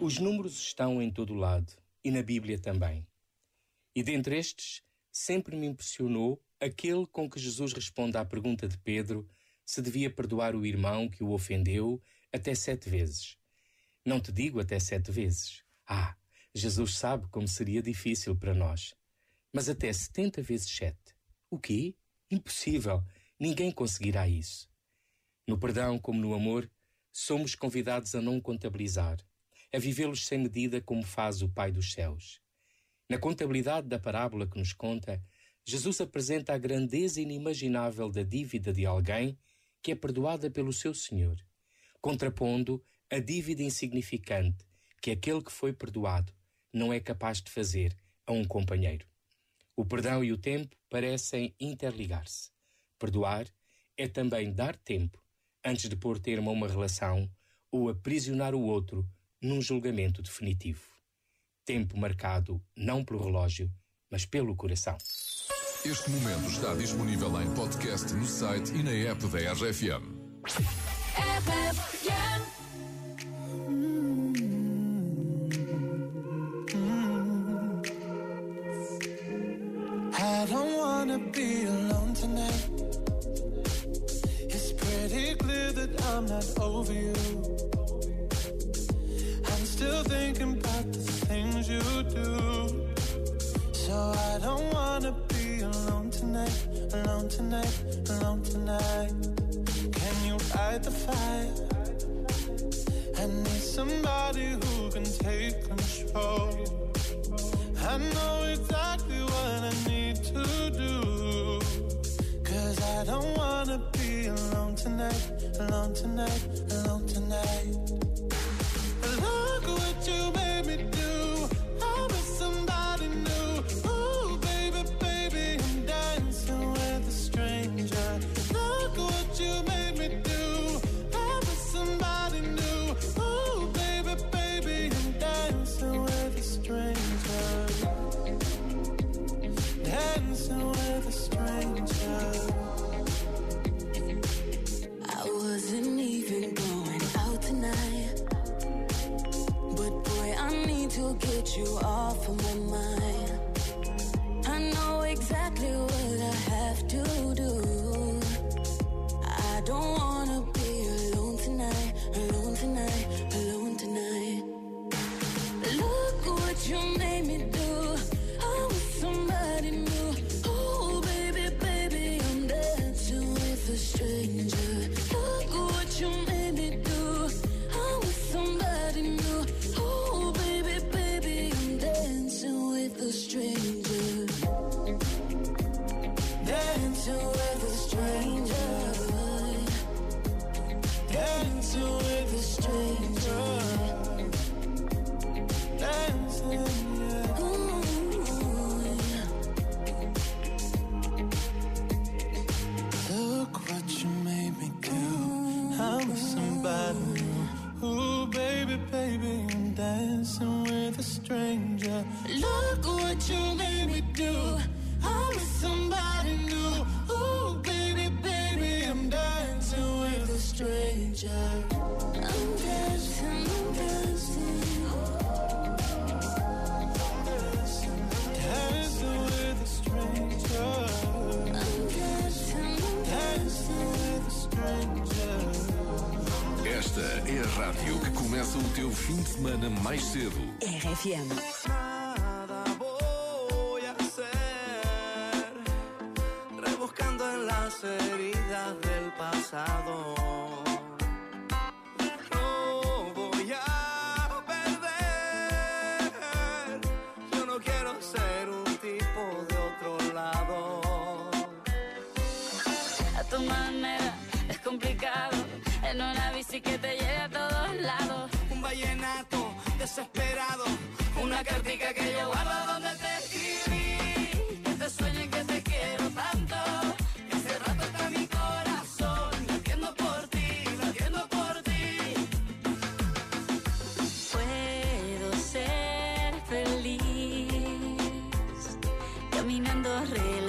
Os números estão em todo lado e na Bíblia também. E dentre estes, sempre me impressionou aquele com que Jesus responde à pergunta de Pedro se devia perdoar o irmão que o ofendeu até sete vezes. Não te digo até sete vezes. Ah, Jesus sabe como seria difícil para nós. Mas até setenta vezes sete. O quê? Impossível. Ninguém conseguirá isso. No perdão, como no amor, somos convidados a não contabilizar, a vivê-los sem medida como faz o Pai dos céus. Na contabilidade da parábola que nos conta, Jesus apresenta a grandeza inimaginável da dívida de alguém que é perdoada pelo seu Senhor, contrapondo a dívida insignificante que aquele que foi perdoado não é capaz de fazer a um companheiro. O perdão e o tempo parecem interligar-se. Perdoar é também dar tempo antes de pôr termo a uma relação ou aprisionar o outro num julgamento definitivo. Tempo marcado não pelo relógio, mas pelo coração. Este momento está disponível em podcast no site e na app da RFM. I don't wanna be alone tonight. I'm not over you. I'm still thinking about the things you do. So I don't wanna be alone tonight, alone tonight, alone tonight. Can you fight the fire? I need somebody who can take control. I know exactly tonight, alone tonight, alone tonight. you are. Dancing with a stranger. Look what you made me do. I'm with somebody new. Ooh, baby, baby, I'm dancing with a stranger. A rádio que começa o teu fim de semana mais cedo. RFM. Nada voy a hacer, rebuscando en las heridas del pasado. No voy a perder, yo no quiero ser un tipo de otro lado. A tu manera es complicado en una bici que te lleve desesperado. Una cartica que yo guardo donde te escribí. Que te sueño y que te quiero tanto. Que hace rato está mi corazón. Latiendo por ti, latiendo por ti. Puedo ser feliz. Caminando relax